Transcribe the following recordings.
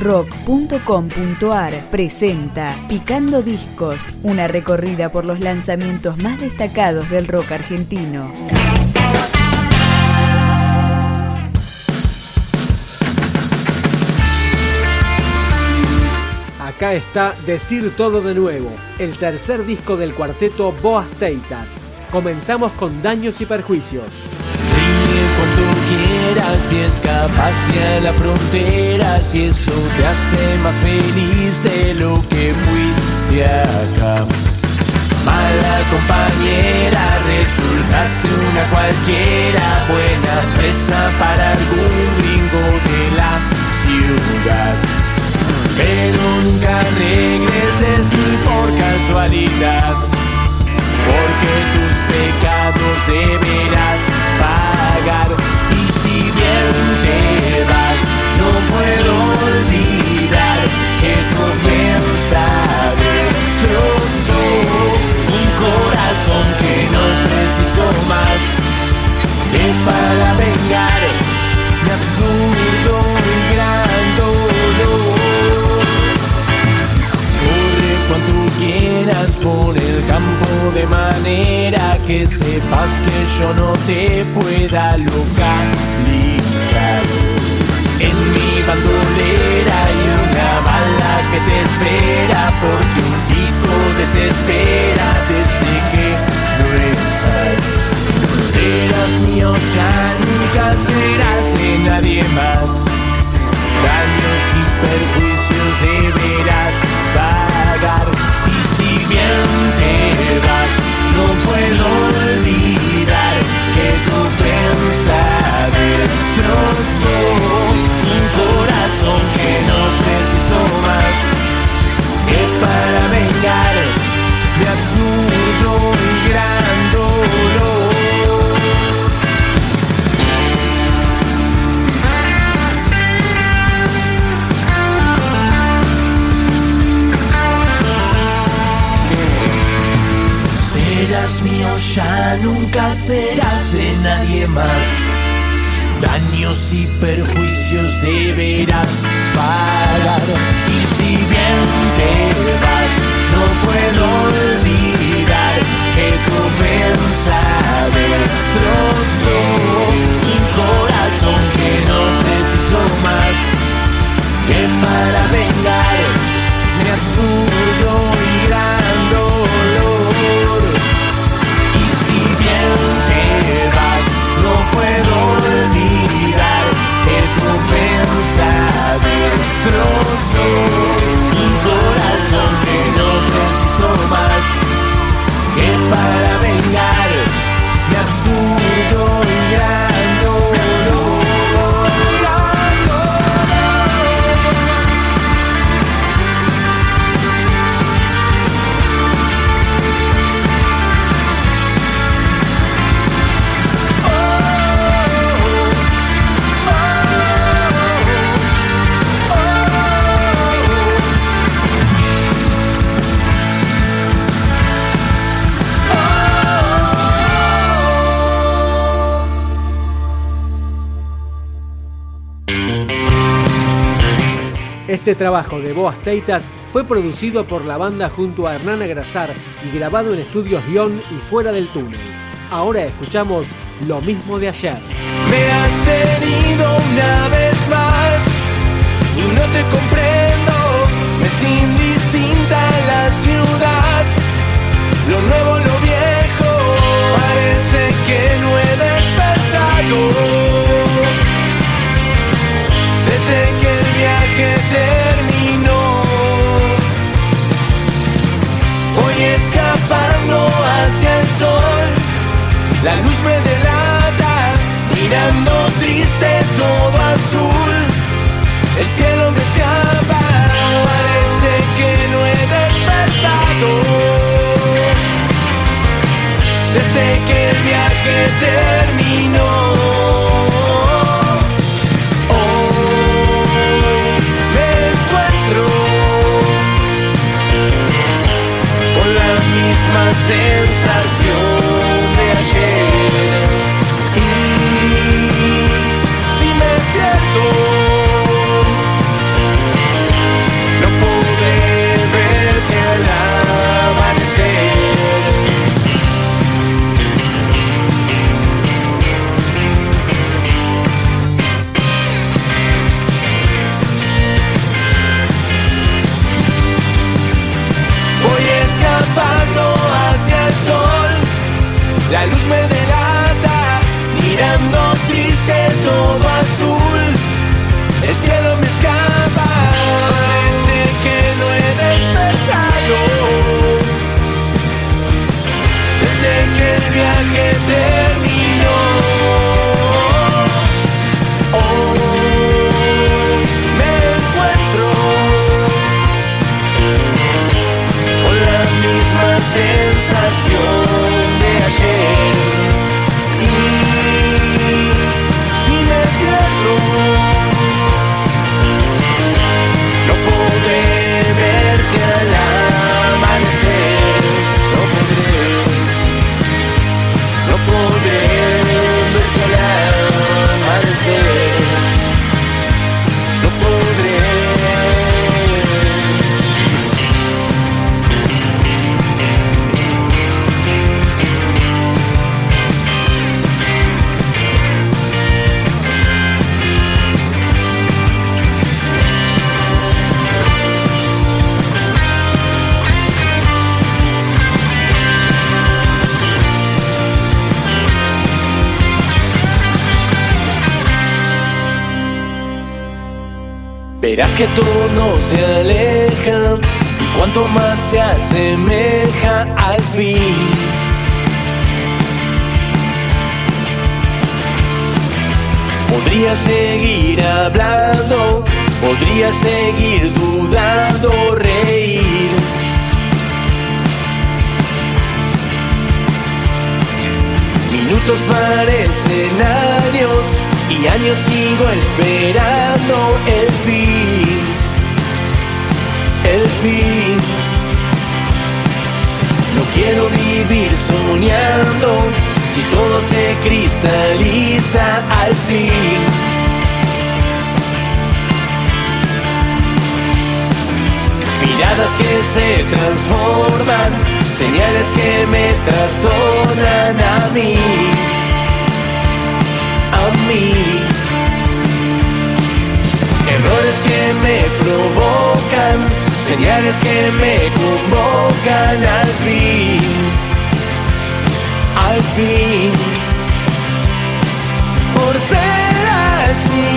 rock.com.ar presenta Picando Discos, una recorrida por los lanzamientos más destacados del rock argentino. Acá está Decir Todo de Nuevo, el tercer disco del cuarteto Boas Teitas. Comenzamos con Daños y Perjuicios. Cuando quieras y escapa hacia la frontera si eso te hace más feliz de lo que fuiste acá. Mala compañera, resultaste una cualquiera, buena presa para algún gringo de la ciudad. Pero nunca regreses sepas que yo no te pueda localizar. En mi bandolera hay una bala que te espera porque un tipo desespera desde que no estás. Serás mío, ya nunca serás de nadie más. Daños y perjuicios deberás pagar. Y si bien te vas, no puedo olvidar que tu destrozó Este trabajo de Boas Teitas fue producido por la banda junto a Hernán Agrasar y grabado en estudios Guión y fuera del túnel. Ahora escuchamos lo mismo de ayer. Me has herido una vez más y no te comprendo. Es indistinta la ciudad, lo nuevo, lo viejo, parece que no. La luz me delata, mirando triste todo azul. El cielo me escapa, parece que no he despertado. Desde que el viaje terminó. Hoy me encuentro con las fazer Verás que todo se aleja y cuanto más se asemeja al fin. Podría seguir hablando, podría seguir dudando, reír. Minutos parecen años y años sigo esperando el fin, el fin. No quiero vivir soñando si todo se cristaliza al fin. Miradas que se transforman, señales que me trastornan a mí, que me provocan, señales que me convocan al fin, al fin. Por ser así,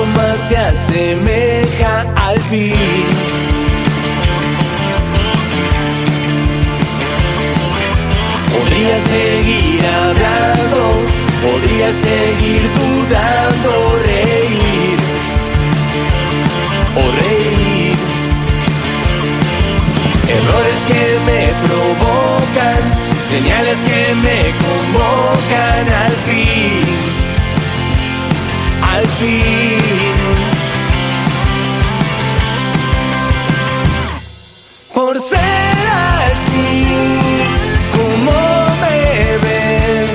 más se asemeja al fin. Podría seguir hablando, podría seguir dudando, reír o reír. Errores que me provocan, señales que me convocan al fin, al fin. Por ser así, como me ves,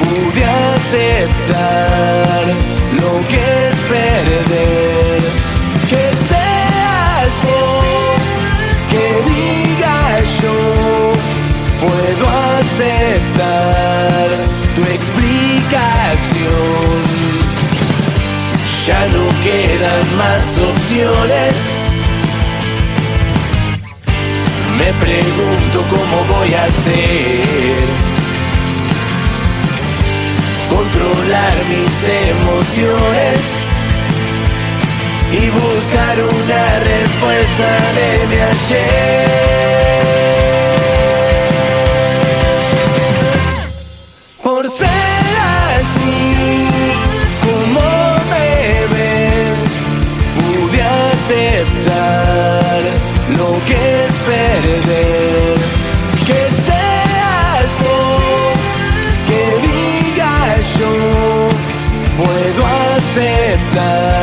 pude aceptar lo que es perder. Que seas vos, que digas yo, puedo aceptar tu explicación. Ya no quedan más opciones. Me pregunto cómo voy a hacer. Controlar mis emociones y buscar una respuesta de mi ayer. Aceptar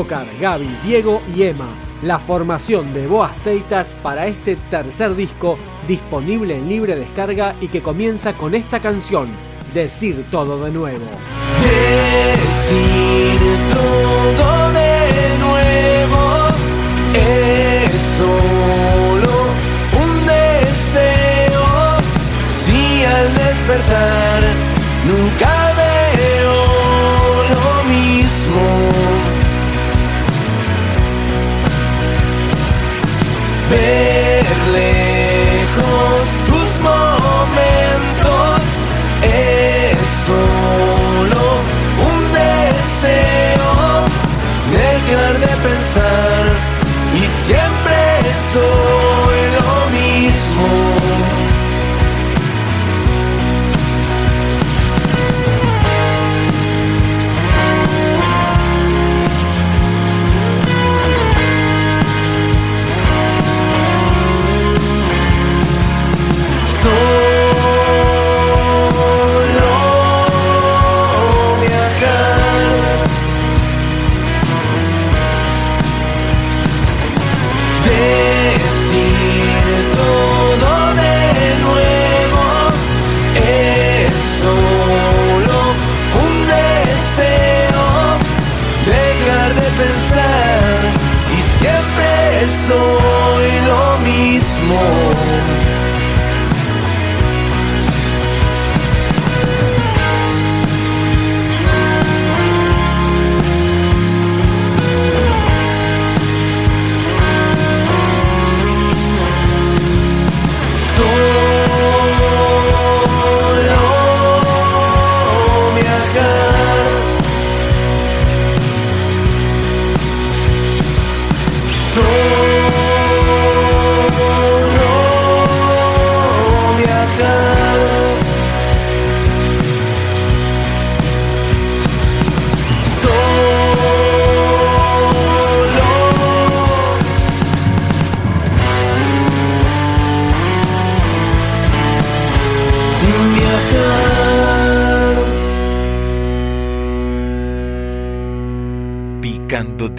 Locar, Gaby, Diego y Emma. La formación de Boas Teitas para este tercer disco disponible en libre descarga y que comienza con esta canción, Decir todo de nuevo. Decir todo de nuevo es solo un deseo. Si al despertar nunca